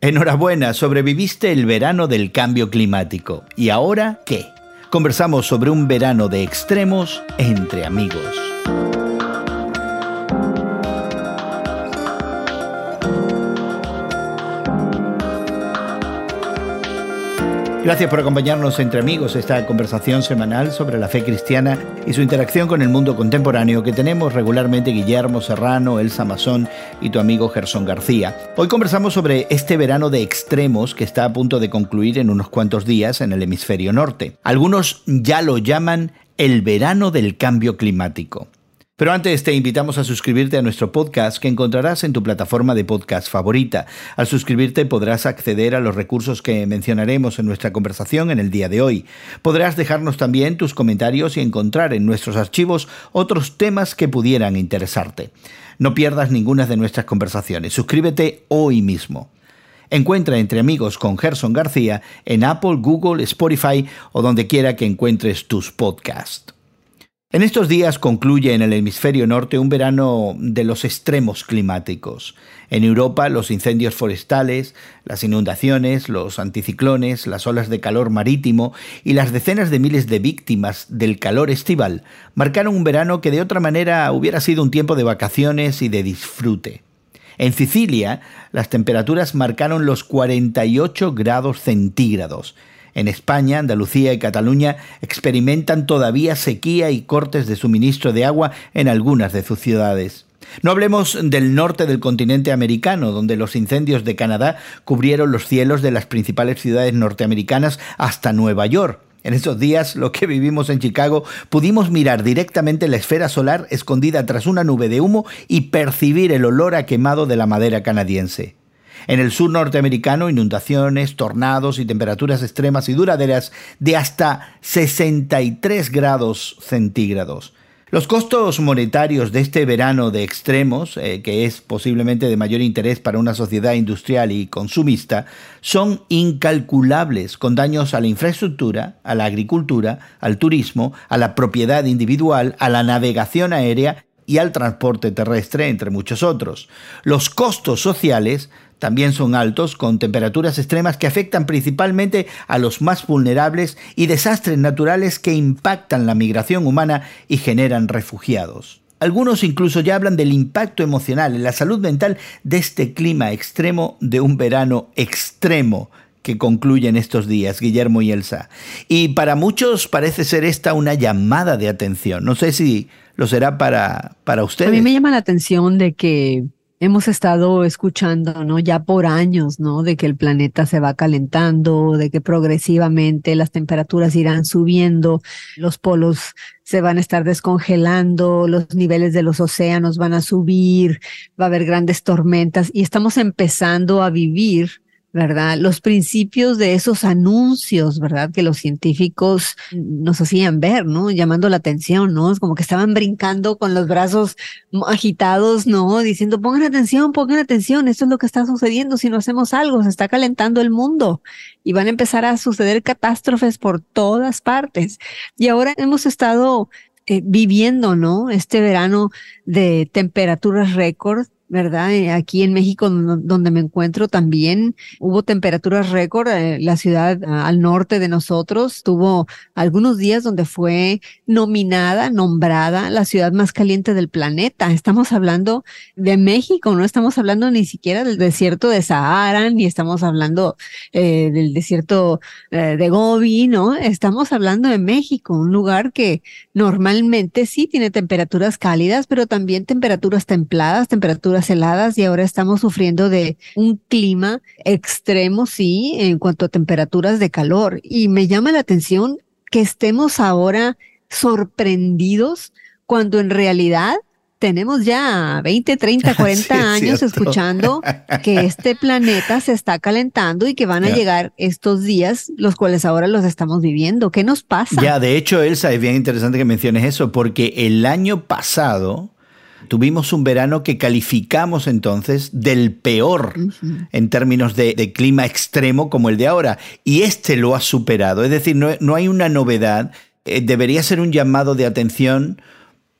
Enhorabuena, sobreviviste el verano del cambio climático. ¿Y ahora qué? Conversamos sobre un verano de extremos entre amigos. Gracias por acompañarnos entre amigos esta conversación semanal sobre la fe cristiana y su interacción con el mundo contemporáneo que tenemos regularmente Guillermo Serrano, Elsa Mazón y tu amigo Gerson García. Hoy conversamos sobre este verano de extremos que está a punto de concluir en unos cuantos días en el hemisferio norte. Algunos ya lo llaman el verano del cambio climático. Pero antes te invitamos a suscribirte a nuestro podcast que encontrarás en tu plataforma de podcast favorita. Al suscribirte podrás acceder a los recursos que mencionaremos en nuestra conversación en el día de hoy. Podrás dejarnos también tus comentarios y encontrar en nuestros archivos otros temas que pudieran interesarte. No pierdas ninguna de nuestras conversaciones. Suscríbete hoy mismo. Encuentra Entre Amigos con Gerson García en Apple, Google, Spotify o donde quiera que encuentres tus podcasts. En estos días concluye en el hemisferio norte un verano de los extremos climáticos. En Europa los incendios forestales, las inundaciones, los anticiclones, las olas de calor marítimo y las decenas de miles de víctimas del calor estival marcaron un verano que de otra manera hubiera sido un tiempo de vacaciones y de disfrute. En Sicilia las temperaturas marcaron los 48 grados centígrados en España, Andalucía y Cataluña experimentan todavía sequía y cortes de suministro de agua en algunas de sus ciudades. No hablemos del norte del continente americano, donde los incendios de Canadá cubrieron los cielos de las principales ciudades norteamericanas hasta Nueva York. En esos días, lo que vivimos en Chicago, pudimos mirar directamente la esfera solar escondida tras una nube de humo y percibir el olor a quemado de la madera canadiense. En el sur norteamericano, inundaciones, tornados y temperaturas extremas y duraderas de hasta 63 grados centígrados. Los costos monetarios de este verano de extremos, eh, que es posiblemente de mayor interés para una sociedad industrial y consumista, son incalculables, con daños a la infraestructura, a la agricultura, al turismo, a la propiedad individual, a la navegación aérea y al transporte terrestre, entre muchos otros. Los costos sociales también son altos, con temperaturas extremas que afectan principalmente a los más vulnerables y desastres naturales que impactan la migración humana y generan refugiados. Algunos incluso ya hablan del impacto emocional en la salud mental de este clima extremo de un verano extremo que concluye en estos días, Guillermo y Elsa. Y para muchos parece ser esta una llamada de atención. No sé si lo será para, para ustedes. A mí me llama la atención de que hemos estado escuchando, ¿no? Ya por años, ¿no? De que el planeta se va calentando, de que progresivamente las temperaturas irán subiendo, los polos se van a estar descongelando, los niveles de los océanos van a subir, va a haber grandes tormentas y estamos empezando a vivir ¿verdad? Los principios de esos anuncios, ¿verdad? Que los científicos nos hacían ver, ¿no? Llamando la atención, ¿no? Es como que estaban brincando con los brazos agitados, ¿no? Diciendo, pongan atención, pongan atención, esto es lo que está sucediendo si no hacemos algo, se está calentando el mundo y van a empezar a suceder catástrofes por todas partes. Y ahora hemos estado eh, viviendo, ¿no? Este verano de temperaturas récord ¿verdad? Eh, aquí en México, donde me encuentro también, hubo temperaturas récord. Eh, la ciudad al norte de nosotros tuvo algunos días donde fue nominada, nombrada la ciudad más caliente del planeta. Estamos hablando de México, no estamos hablando ni siquiera del desierto de Sahara, ni estamos hablando eh, del desierto de Gobi, ¿no? Estamos hablando de México, un lugar que normalmente sí tiene temperaturas cálidas, pero también temperaturas templadas, temperaturas heladas y ahora estamos sufriendo de un clima extremo, sí, en cuanto a temperaturas de calor. Y me llama la atención que estemos ahora sorprendidos cuando en realidad tenemos ya 20, 30, 40 años escuchando que este planeta se está calentando y que van a llegar estos días, los cuales ahora los estamos viviendo. ¿Qué nos pasa? Ya, de hecho, Elsa, es bien interesante que menciones eso, porque el año pasado Tuvimos un verano que calificamos entonces del peor en términos de, clima extremo como el de ahora. Y este lo ha superado. Es decir, no, hay una novedad. Eh, debería ser un llamado de atención,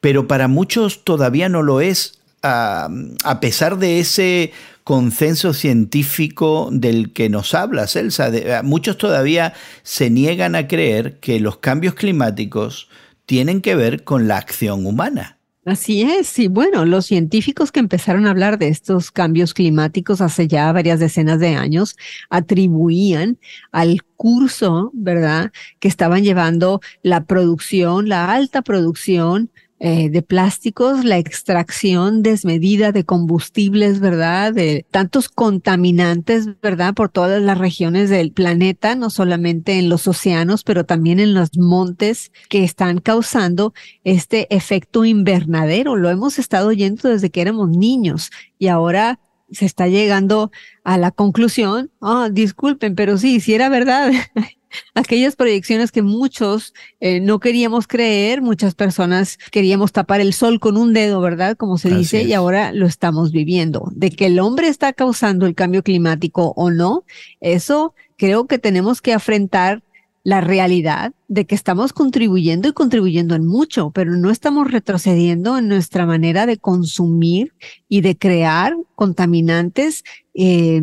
pero para muchos todavía no lo es a, a pesar de ese consenso científico del que nos habla, Celsa. muchos todavía se niegan a creer que los cambios climáticos tienen que ver con la acción humana. Así es, y bueno, los científicos que empezaron a hablar de estos cambios climáticos hace ya varias decenas de años atribuían al curso, ¿verdad?, que estaban llevando la producción, la alta producción eh, de plásticos, la extracción desmedida de combustibles, ¿verdad? De tantos contaminantes, ¿verdad? Por todas las regiones del planeta, no solamente en los océanos, pero también en los montes que están causando este efecto invernadero. Lo hemos estado oyendo desde que éramos niños y ahora se está llegando a la conclusión, oh, disculpen, pero sí, si era verdad, aquellas proyecciones que muchos eh, no queríamos creer, muchas personas queríamos tapar el sol con un dedo, ¿verdad? Como se dice, y ahora lo estamos viviendo. De que el hombre está causando el cambio climático o no, eso creo que tenemos que afrontar la realidad de que estamos contribuyendo y contribuyendo en mucho, pero no estamos retrocediendo en nuestra manera de consumir y de crear contaminantes eh,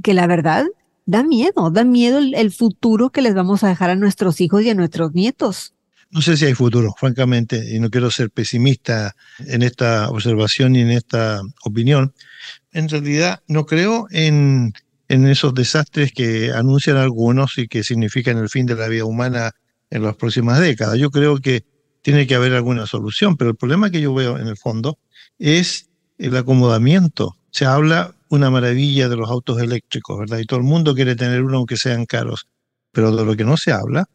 que la verdad da miedo, da miedo el, futuro que les vamos a dejar a nuestros hijos y a nuestros nietos. No sé si hay futuro, francamente, y no quiero ser pesimista en esta observación y en esta opinión. En realidad, no creo en, en esos desastres que anuncian algunos y que significan el fin de la vida humana en las próximas décadas. Yo creo que tiene que haber alguna solución, pero el problema que yo veo en el fondo es el acomodamiento. Se habla una maravilla de los autos eléctricos, ¿verdad? Y todo el mundo quiere tener uno aunque sean caros. Pero de lo que no se habla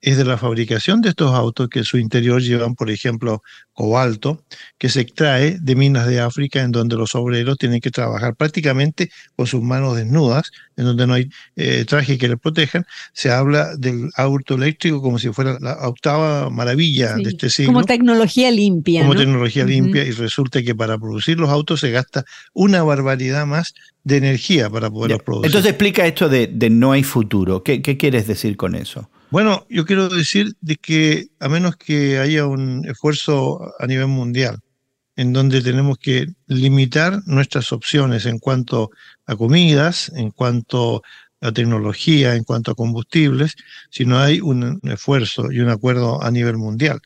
es de la fabricación de estos autos que en su interior llevan, por ejemplo, cobalto, que se extrae de minas de África en donde los obreros tienen que trabajar prácticamente con sus manos desnudas, en donde no hay eh, traje que les protejan. Se habla del auto eléctrico como si fuera la octava maravilla de este siglo. Como tecnología limpia. Como tecnología limpia y resulta que para producir los autos se gasta una barbaridad más de energía para poderlos producir. Entonces explica esto de, no hay futuro. ¿Qué quieres decir con eso? Bueno, yo quiero decir de que a menos que haya un esfuerzo a nivel mundial en donde tenemos que limitar nuestras opciones en cuanto a comidas, en cuanto a tecnología, en cuanto a combustibles, si no hay un esfuerzo y un acuerdo a nivel mundial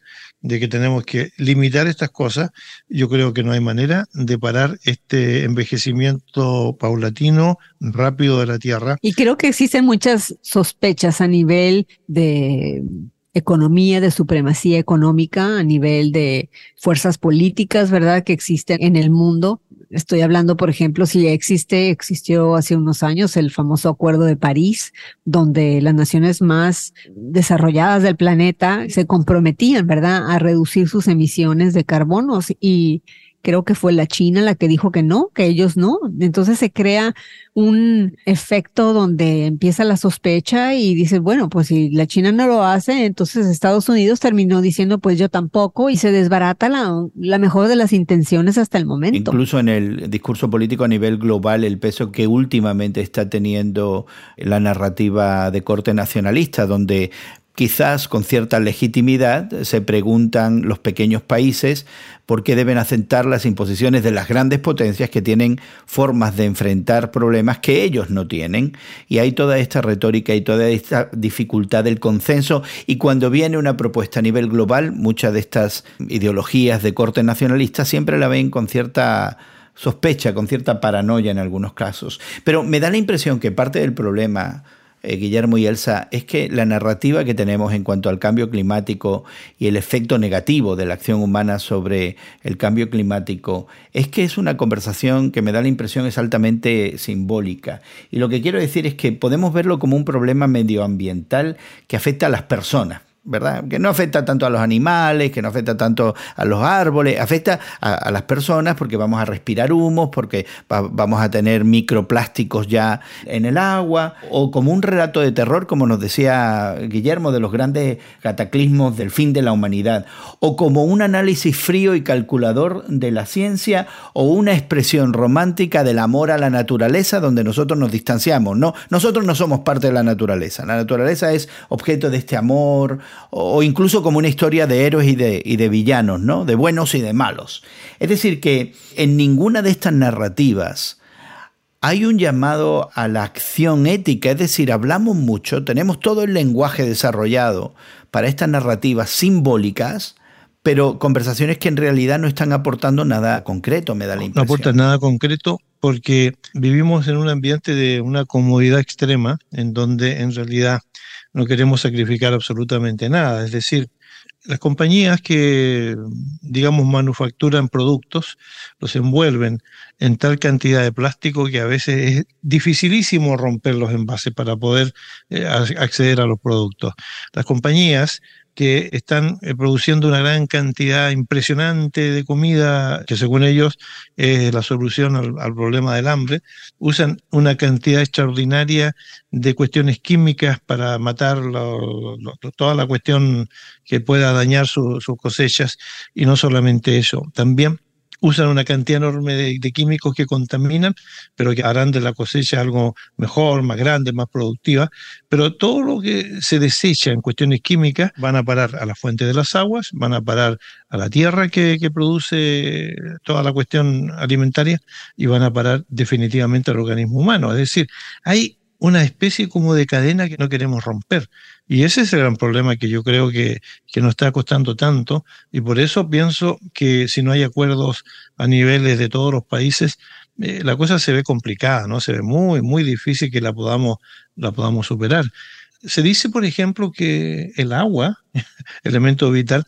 de que tenemos que limitar estas cosas, yo creo que no hay manera de parar este envejecimiento paulatino, rápido de la Tierra. Y creo que existen muchas sospechas a nivel de economía, de supremacía económica, a nivel de fuerzas políticas, ¿verdad?, que existen en el mundo. Estoy hablando, por ejemplo, si existe, existió hace unos años el famoso Acuerdo de París, donde las naciones más desarrolladas del planeta se comprometían, ¿verdad?, a reducir sus emisiones de carbonos y creo que fue la China la que dijo que no, que ellos no. Entonces se crea un efecto donde empieza la sospecha y dices, bueno, pues si la China no lo hace, entonces Estados Unidos terminó diciendo, pues yo tampoco, y se desbarata la, la mejor de las intenciones hasta el momento. Incluso en el discurso político a nivel global, el peso que últimamente está teniendo la narrativa de corte nacionalista, donde quizás con cierta legitimidad se preguntan los pequeños países por qué deben aceptar las imposiciones de las grandes potencias que tienen formas de enfrentar problemas que ellos no tienen. Y hay toda esta retórica y toda esta dificultad del consenso. Y cuando viene una propuesta a nivel global, muchas de estas ideologías de corte nacionalista siempre la ven con cierta sospecha, con cierta paranoia en algunos casos. Pero me da la impresión que parte del problema eh, Guillermo y Elsa, es que la narrativa que tenemos en cuanto al cambio climático y el efecto negativo de la acción humana sobre el cambio climático es que es una conversación que me da la impresión es altamente simbólica. Y lo que quiero decir es que podemos verlo como un problema medioambiental que afecta a las personas ¿verdad? Que no afecta tanto a los animales, que no afecta tanto a los árboles, afecta a, las personas porque vamos a respirar humos, porque vamos a tener microplásticos ya en el agua, o como un relato de terror, como nos decía Guillermo, de los grandes cataclismos del fin de la humanidad, o como un análisis frío y calculador de la ciencia, o una expresión romántica del amor a la naturaleza donde nosotros nos distanciamos. No, nosotros no somos parte de la naturaleza, la naturaleza es objeto de este amor, o incluso como una historia de héroes y de, y de villanos, ¿no? De buenos y de malos. Es decir, que en ninguna de estas narrativas hay un llamado a la acción ética, es decir, hablamos mucho, tenemos todo el lenguaje desarrollado para estas narrativas simbólicas, pero conversaciones que en realidad no están aportando nada concreto, me da la impresión. No aportan nada concreto porque vivimos en un ambiente de una comodidad extrema en donde en realidad no queremos sacrificar absolutamente nada. Es decir, las compañías que, digamos, manufacturan productos, los envuelven en tal cantidad de plástico que a veces es dificilísimo romper los envases para poder eh, acceder a los productos. Las compañías que están eh, produciendo una gran cantidad impresionante de comida, que según ellos es la solución al, problema del hambre, usan una cantidad extraordinaria de cuestiones químicas para matar toda la cuestión que pueda dañar sus cosechas, y no solamente eso, también usan una cantidad enorme de, químicos que contaminan, pero que harán de la cosecha algo mejor, más grande, más productiva. Pero todo lo que se desecha en cuestiones químicas van a parar a la fuente de las aguas, van a parar a la tierra que, que produce toda la cuestión alimentaria y van a parar definitivamente al organismo humano. Es decir, hay una especie como de cadena que no queremos romper. Y ese es el gran problema que yo creo que, que nos está costando tanto y por eso pienso que si no hay acuerdos a niveles de todos los países, eh, la cosa se ve complicada, ¿no? Se ve muy, muy difícil que la podamos, la podamos superar. Se dice, por ejemplo, que el agua, elemento vital,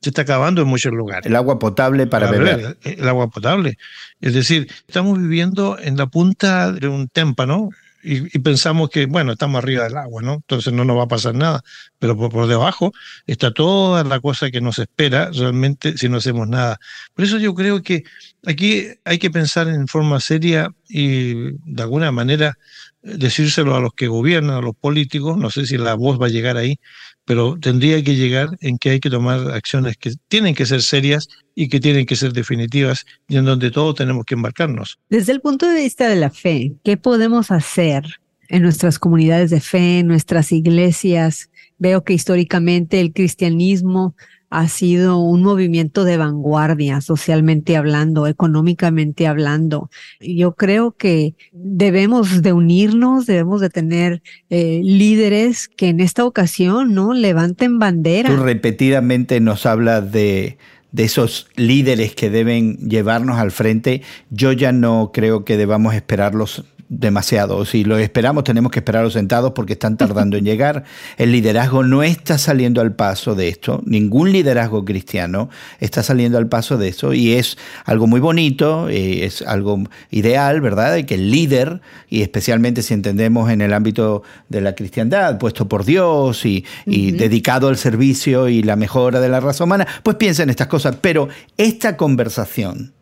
se está acabando en muchos lugares. El agua potable para beber. El agua potable. Es decir, estamos viviendo en la punta de un témpano y, pensamos que, bueno, estamos arriba del agua, ¿no? Entonces no nos va a pasar nada, pero por, debajo está toda la cosa que nos espera realmente si no hacemos nada. Por eso yo creo que aquí hay que pensar en forma seria y de alguna manera decírselo a los que gobiernan, a los políticos, no sé si la voz va a llegar ahí, pero tendría que llegar en que hay que tomar acciones que tienen que ser serias y que tienen que ser definitivas y en donde todos tenemos que embarcarnos. Desde el punto de vista de la fe, ¿qué podemos hacer en nuestras comunidades de fe, en nuestras iglesias? Veo que históricamente el cristianismo ha sido un movimiento de vanguardia, socialmente hablando, económicamente hablando. Yo creo que debemos de unirnos, debemos de tener eh, líderes que en esta ocasión no levanten bandera. Tú repetidamente nos hablas de de esos líderes que deben llevarnos al frente, yo ya no creo que debamos esperarlos demasiado. Si lo esperamos, tenemos que esperarlos sentados porque están tardando en llegar. El liderazgo no está saliendo al paso de esto. Ningún liderazgo cristiano está saliendo al paso de eso. Y es algo muy bonito, eh, es algo ideal, ¿verdad? De que el líder, y especialmente si entendemos en el ámbito de la cristiandad, puesto por Dios y, y dedicado al servicio y la mejora de la raza humana, pues piensa en estas cosas. Pero esta conversación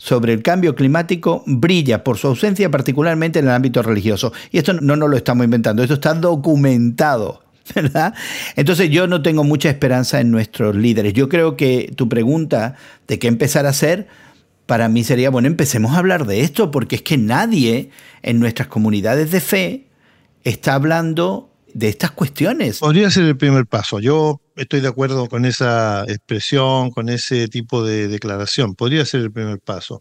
sobre el cambio climático brilla por su ausencia particularmente en el ámbito religioso. Y esto no nos lo estamos inventando, esto está documentado. ¿verdad? Entonces yo no tengo mucha esperanza en nuestros líderes. Yo creo que tu pregunta de qué empezar a hacer, para mí sería, bueno, empecemos a hablar de esto, porque es que nadie en nuestras comunidades de fe está hablando de estas cuestiones. Podría ser el primer paso. Yo estoy de acuerdo con esa expresión, con ese tipo de declaración. Podría ser el primer paso.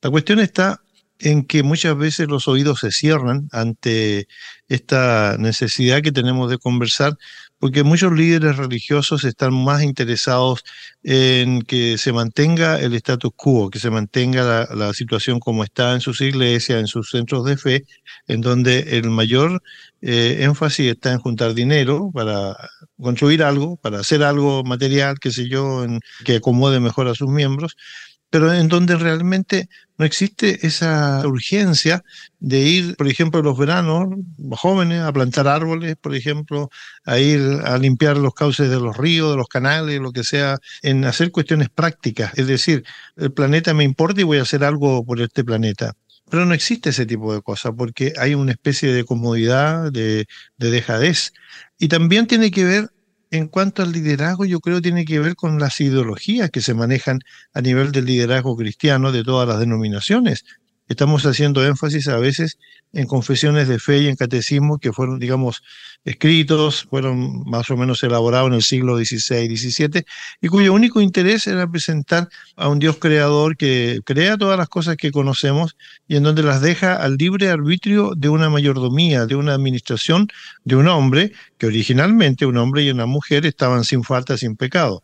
La cuestión está en que muchas veces los oídos se cierran ante esta necesidad que tenemos de conversar, porque muchos líderes religiosos están más interesados en que se mantenga el status quo, que se mantenga la, situación como está en sus iglesias, en sus centros de fe, en donde el mayor eh, énfasis está en juntar dinero para construir algo, para hacer algo material, qué sé yo, en, que acomode mejor a sus miembros, pero en donde realmente no existe esa urgencia de ir, por ejemplo, los veranos, jóvenes, a plantar árboles, por ejemplo, a ir a limpiar los cauces de los ríos, de los canales, lo que sea, en hacer cuestiones prácticas. Es decir, el planeta me importa y voy a hacer algo por este planeta. Pero no existe ese tipo de cosas porque hay una especie de comodidad, de, de dejadez. Y también tiene que ver en cuanto al liderazgo, yo creo tiene que ver con las ideologías que se manejan a nivel del liderazgo cristiano de todas las denominaciones. Estamos haciendo énfasis a veces en confesiones de fe y en catecismo que fueron, digamos, escritos, fueron más o menos elaborados en el siglo XVI, XVII, y cuyo único interés era presentar a un Dios creador que crea todas las cosas que conocemos y en donde las deja al libre arbitrio de una mayordomía, de una administración de un hombre, que originalmente un hombre y una mujer estaban sin falta, sin pecado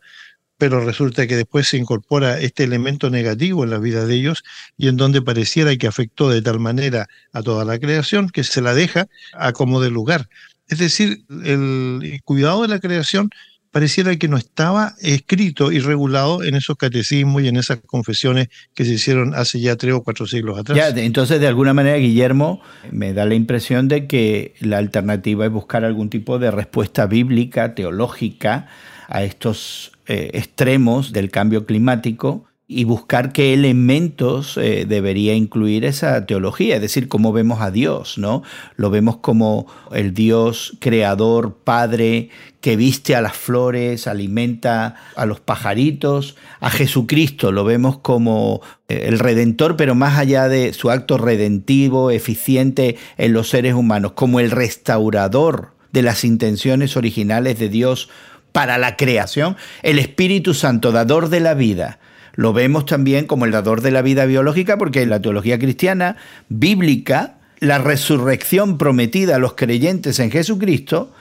pero resulta que después se incorpora este elemento negativo en la vida de ellos y en donde pareciera que afectó de tal manera a toda la creación que se la deja a como de lugar. Es decir, el cuidado de la creación pareciera que no estaba escrito y regulado en esos catecismos y en esas confesiones que se hicieron hace ya tres o cuatro siglos atrás. Ya, entonces, de alguna manera, Guillermo, me da la impresión de que la alternativa es buscar algún tipo de respuesta bíblica, teológica, a estos eh, extremos del cambio climático y buscar qué elementos eh, debería incluir esa teología, es decir, cómo vemos a Dios, ¿no? Lo vemos como el Dios creador, padre, que viste a las flores, alimenta a los pajaritos, a Jesucristo lo vemos como eh, el redentor, pero más allá de su acto redentivo, eficiente en los seres humanos, como el restaurador de las intenciones originales de Dios para la creación, el Espíritu Santo, dador de la vida. Lo vemos también como el dador de la vida biológica porque en la teología cristiana bíblica, la resurrección prometida a los creyentes en Jesucristo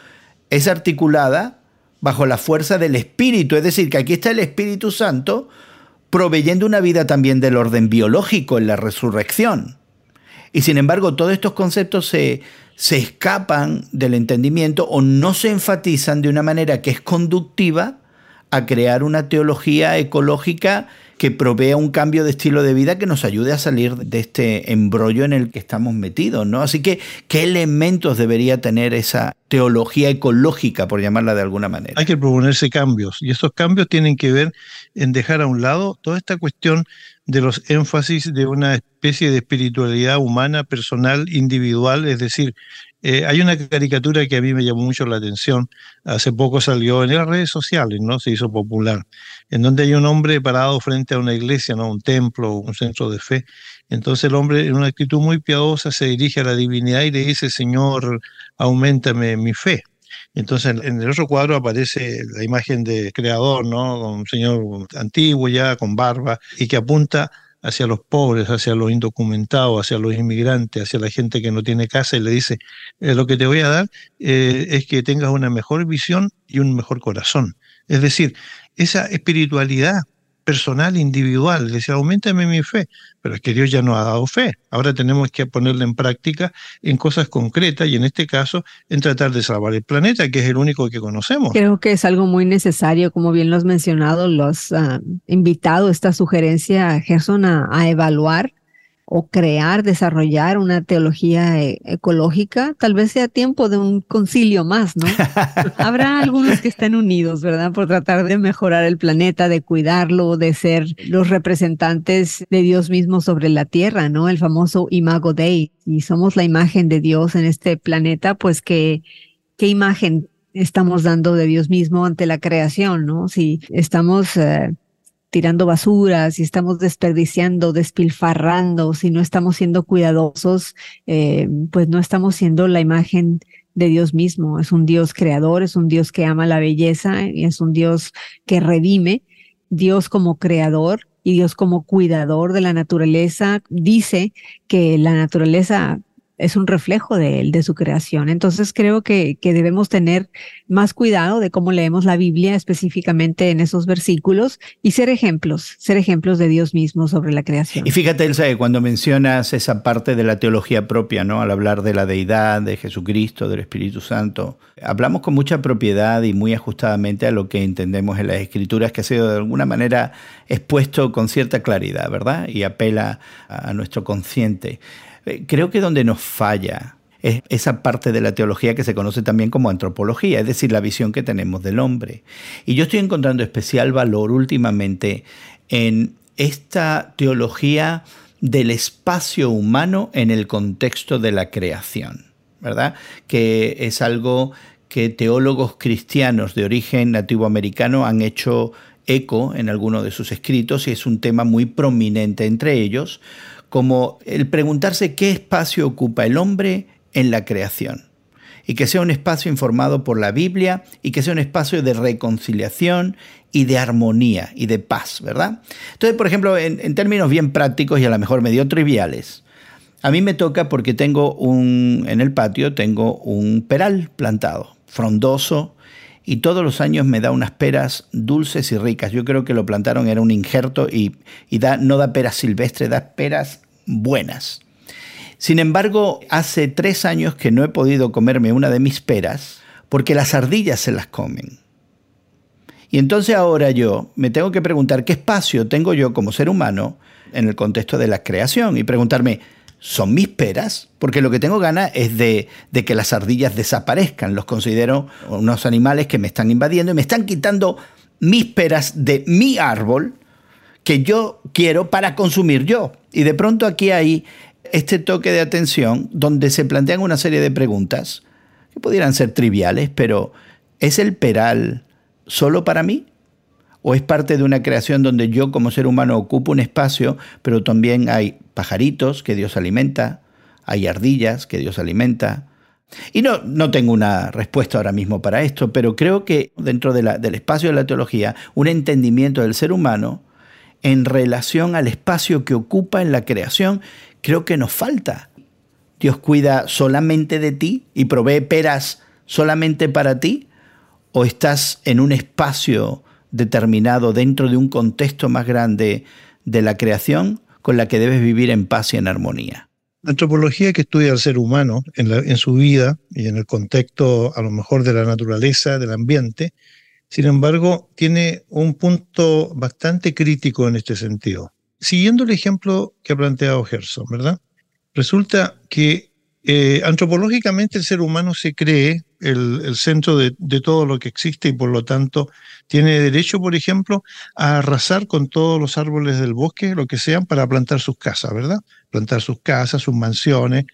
es articulada bajo la fuerza del Espíritu. Es decir, que aquí está el Espíritu Santo proveyendo una vida también del orden biológico en la resurrección. Y sin embargo, todos estos conceptos se, se escapan del entendimiento o no se enfatizan de una manera que es conductiva a crear una teología ecológica que provea un cambio de estilo de vida que nos ayude a salir de este embrollo en el que estamos metidos, ¿no? Así que, ¿qué elementos debería tener esa teología ecológica, por llamarla de alguna manera? Hay que proponerse cambios, y esos cambios tienen que ver en dejar a un lado toda esta cuestión de los énfasis de una especie de espiritualidad humana, personal, individual, es decir, eh, hay una caricatura que a mí me llamó mucho la atención, hace poco salió en las redes sociales, ¿no? Se hizo popular, en donde hay un hombre parado frente a una iglesia, ¿no? Un templo, un centro de fe. Entonces el hombre, en una actitud muy piadosa, se dirige a la divinidad y le dice, Señor, aumentame mi fe. Entonces en el otro cuadro aparece la imagen de creador, ¿no? Un señor antiguo ya, con barba, y que apunta hacia los pobres, hacia los indocumentados, hacia los inmigrantes, hacia la gente que no tiene casa y le dice, eh, lo que te voy a dar eh, es que tengas una mejor visión y un mejor corazón. Es decir, esa espiritualidad personal, individual, decía, aumentame mi fe, pero es que Dios ya nos ha dado fe. Ahora tenemos que ponerla en práctica en cosas concretas y en este caso en tratar de salvar el planeta, que es el único que conocemos. Creo que es algo muy necesario, como bien lo has mencionado, los uh, invitado esta sugerencia, Gerson, a evaluar o crear, desarrollar una teología e, ecológica, tal vez sea tiempo de un concilio más, ¿no? Habrá algunos que estén unidos, ¿verdad? Por tratar de mejorar el planeta, de cuidarlo, de ser los representantes de Dios mismo sobre la tierra, ¿no? El famoso Imago Dei. Y somos la imagen de Dios en este planeta, pues que, ¿qué imagen estamos dando de Dios mismo ante la creación, ¿no? Si estamos eh, tirando basura, si estamos desperdiciando, despilfarrando, si no estamos siendo cuidadosos, eh, pues no estamos siendo la imagen de Dios mismo. Es un Dios creador, es un Dios que ama la belleza y es un Dios que redime. Dios como creador y Dios como cuidador de la naturaleza dice que la naturaleza es un reflejo de él, de su creación. Entonces creo que, que debemos tener más cuidado de cómo leemos la Biblia específicamente en esos versículos y ser ejemplos, ser ejemplos de Dios mismo sobre la creación. Y fíjate, Elsa, cuando mencionas esa parte de la teología propia, ¿no? Al hablar de la deidad, de Jesucristo, del Espíritu Santo, hablamos con mucha propiedad y muy ajustadamente a lo que entendemos en las Escrituras, que ha sido de alguna manera expuesto con cierta claridad, ¿verdad? Y apela a nuestro consciente. Eh, creo que donde nos falla es esa parte de la teología que se conoce también como antropología, es decir, la visión que tenemos del hombre. Y yo estoy encontrando especial valor últimamente en esta teología del espacio humano en el contexto de la creación, ¿verdad? Que es algo que teólogos cristianos de origen nativoamericano han hecho eco en algunos de sus escritos y es un tema muy prominente entre ellos como el preguntarse qué espacio ocupa el hombre en la creación. Y que sea un espacio informado por la Biblia y que sea un espacio de reconciliación y de armonía y de paz, ¿verdad? Entonces, por ejemplo, en, términos bien prácticos y a lo mejor medio triviales, a mí me toca porque tengo un, en el patio tengo un peral plantado, frondoso, y todos los años me da unas peras dulces y ricas. Yo creo que lo plantaron, era un injerto y, da, no da peras silvestres, da peras buenas. Sin embargo, hace tres años que no he podido comerme una de mis peras porque las ardillas se las comen. Y entonces ahora yo me tengo que preguntar qué espacio tengo yo como ser humano en el contexto de la creación y preguntarme, son mis peras, porque lo que tengo ganas es de, que las ardillas desaparezcan. Los considero unos animales que me están invadiendo y me están quitando mis peras de mi árbol que yo quiero para consumir yo. Y de pronto aquí hay este toque de atención donde se plantean una serie de preguntas que pudieran ser triviales, pero ¿es el peral solo para mí? o es parte de una creación donde yo como ser humano ocupo un espacio, pero también hay pajaritos que Dios alimenta, hay ardillas que Dios alimenta. Y no, no tengo una respuesta ahora mismo para esto, pero creo que dentro del espacio de la teología, un entendimiento del ser humano en relación al espacio que ocupa en la creación, creo que nos falta. Dios cuida solamente de ti y provee peras solamente para ti, o estás en un espacio determinado dentro de un contexto más grande de la creación con la que debes vivir en paz y en armonía. La antropología que estudia al ser humano en, su vida y en el contexto a lo mejor de la naturaleza, del ambiente, sin embargo, tiene un punto bastante crítico en este sentido. Siguiendo el ejemplo que ha planteado Gerson, ¿verdad? Resulta que eh, antropológicamente el ser humano se cree el, centro de, todo lo que existe y por lo tanto tiene derecho, por ejemplo, a arrasar con todos los árboles del bosque, lo que sean, para plantar sus casas, ¿verdad? Plantar sus casas, sus mansiones.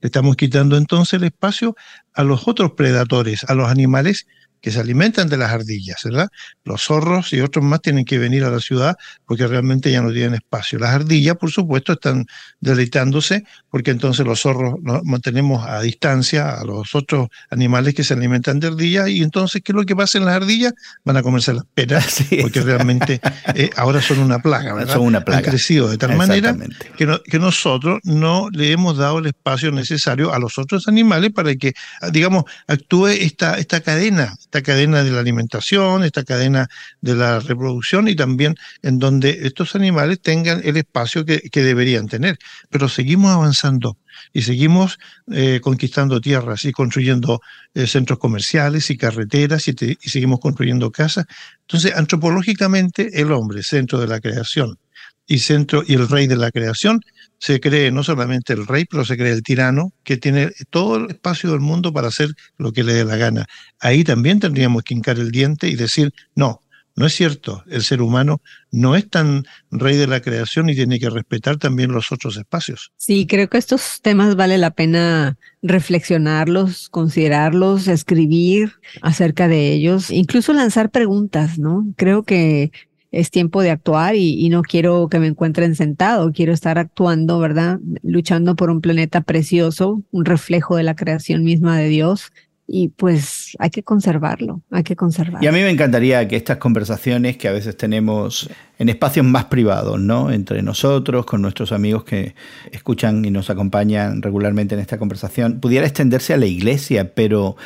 Le estamos quitando entonces el espacio a los otros predadores, a los animales que se alimentan de las ardillas, ¿verdad? Los zorros y otros más tienen que venir a la ciudad porque realmente ya no tienen espacio. Las ardillas, por supuesto, están deleitándose porque entonces los zorros nos mantenemos a distancia a los otros animales que se alimentan de ardillas y entonces, ¿qué es lo que pasa en las ardillas? Van a comerse las peras porque realmente eh, ahora son una plaga, ¿verdad? Son una plaga. Han crecido de tal manera que, que nosotros no le hemos dado el espacio necesario a los otros animales para que, digamos, actúe esta, esta cadena, esta cadena de la alimentación, esta cadena de la reproducción y también en donde estos animales tengan el espacio que, deberían tener. Pero seguimos avanzando y seguimos eh, conquistando tierras y construyendo eh, centros comerciales y carreteras y, y, seguimos construyendo casas. Entonces, antropológicamente, el hombre, centro de la creación y centro y el rey de la creación, se cree no solamente el rey, pero se cree el tirano, que tiene todo el espacio del mundo para hacer lo que le dé la gana. Ahí también tendríamos que hincar el diente y decir, no, no es cierto, el ser humano no es tan rey de la creación y tiene que respetar también los otros espacios. Sí, creo que estos temas vale la pena reflexionarlos, considerarlos, escribir acerca de ellos, incluso lanzar preguntas, ¿no? Creo que es tiempo de actuar y, no quiero que me encuentren sentado, quiero estar actuando, ¿verdad? Luchando por un planeta precioso, un reflejo de la creación misma de Dios. Y pues hay que conservarlo, hay que conservarlo. Y a mí me encantaría que estas conversaciones que a veces tenemos en espacios más privados, ¿no? Entre nosotros, con nuestros amigos que escuchan y nos acompañan regularmente en esta conversación, pudiera extenderse a la iglesia, pero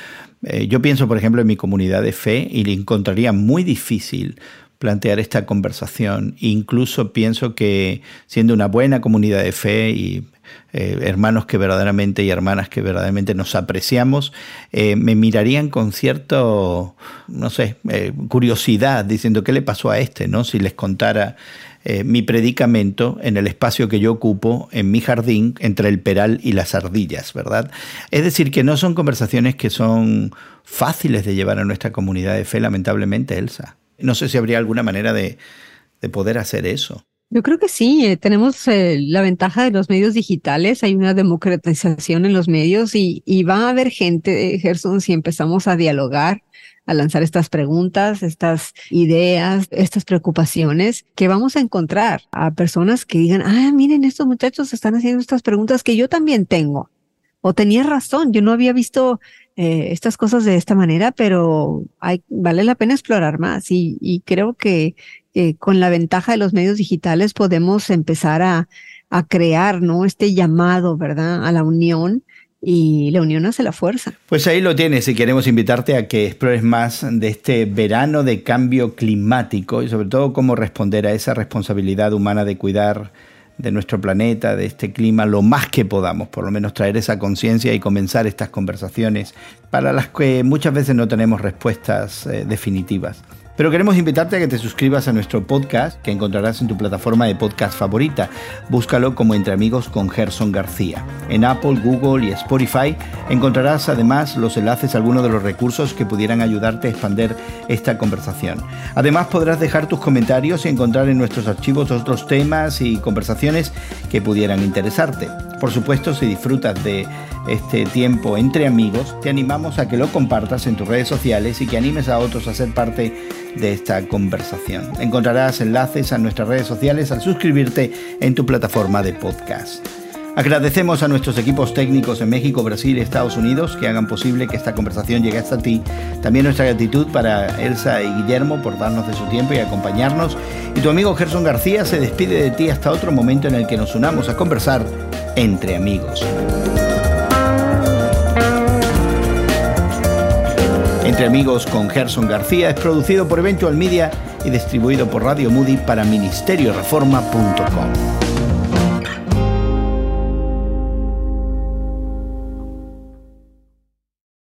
eh, yo pienso, por ejemplo, en mi comunidad de fe y le encontraría muy difícil plantear esta conversación. Incluso pienso que siendo una buena comunidad de fe y eh, hermanos que verdaderamente y hermanas que verdaderamente nos apreciamos, eh, me mirarían con cierto, no sé, eh, curiosidad, diciendo qué le pasó a este, ¿no? Si les contara mi predicamento en el espacio que yo ocupo en mi jardín entre el peral y las ardillas, ¿verdad? Es decir, que no son conversaciones que son fáciles de llevar a nuestra comunidad de fe, lamentablemente, Elsa. No sé si habría alguna manera de, poder hacer eso. Yo creo que sí, eh, tenemos eh, la ventaja de los medios digitales, hay una democratización en los medios y, y va a haber gente, Gerson, si empezamos a dialogar a lanzar estas preguntas, estas ideas, estas preocupaciones, que vamos a encontrar a personas que digan, ah, miren, estos muchachos están haciendo estas preguntas que yo también tengo. O tenía razón, yo no había visto eh, estas cosas de esta manera, pero vale la pena explorar más y, creo que con la ventaja de los medios digitales podemos empezar a, a crear, ¿no? Este llamado, ¿verdad? A la unión y la unión hace la fuerza. Pues ahí lo tienes y queremos invitarte a que explores más de este verano de cambio climático y sobre todo cómo responder a esa responsabilidad humana de cuidar de nuestro planeta, de este clima, lo más que podamos, por lo menos traer esa conciencia y comenzar estas conversaciones para las que muchas veces no tenemos respuestas eh, definitivas. Pero queremos invitarte a que te suscribas a nuestro podcast que encontrarás en tu plataforma de podcast favorita. Búscalo como Entre Amigos con Gerson García. En Apple, Google y Spotify encontrarás además los enlaces a algunos de los recursos que pudieran ayudarte a expandir esta conversación. Además podrás dejar tus comentarios y encontrar en nuestros archivos otros temas y conversaciones que pudieran interesarte. Por supuesto, si disfrutas de este tiempo entre amigos, te animamos a que lo compartas en tus redes sociales y que animes a otros a ser parte de esta conversación. Encontrarás enlaces a nuestras redes sociales al suscribirte en tu plataforma de podcast. Agradecemos a nuestros equipos técnicos en México, Brasil y Estados Unidos que hagan posible que esta conversación llegue hasta ti. También nuestra gratitud para Elsa y Guillermo por darnos de su tiempo y acompañarnos. Y tu amigo Gerson García se despide de ti hasta otro momento en el que nos unamos a conversar entre amigos. Entre Amigos con Gerson García es producido por Eventual Media y distribuido por Radio Moody para ministerioreforma.com.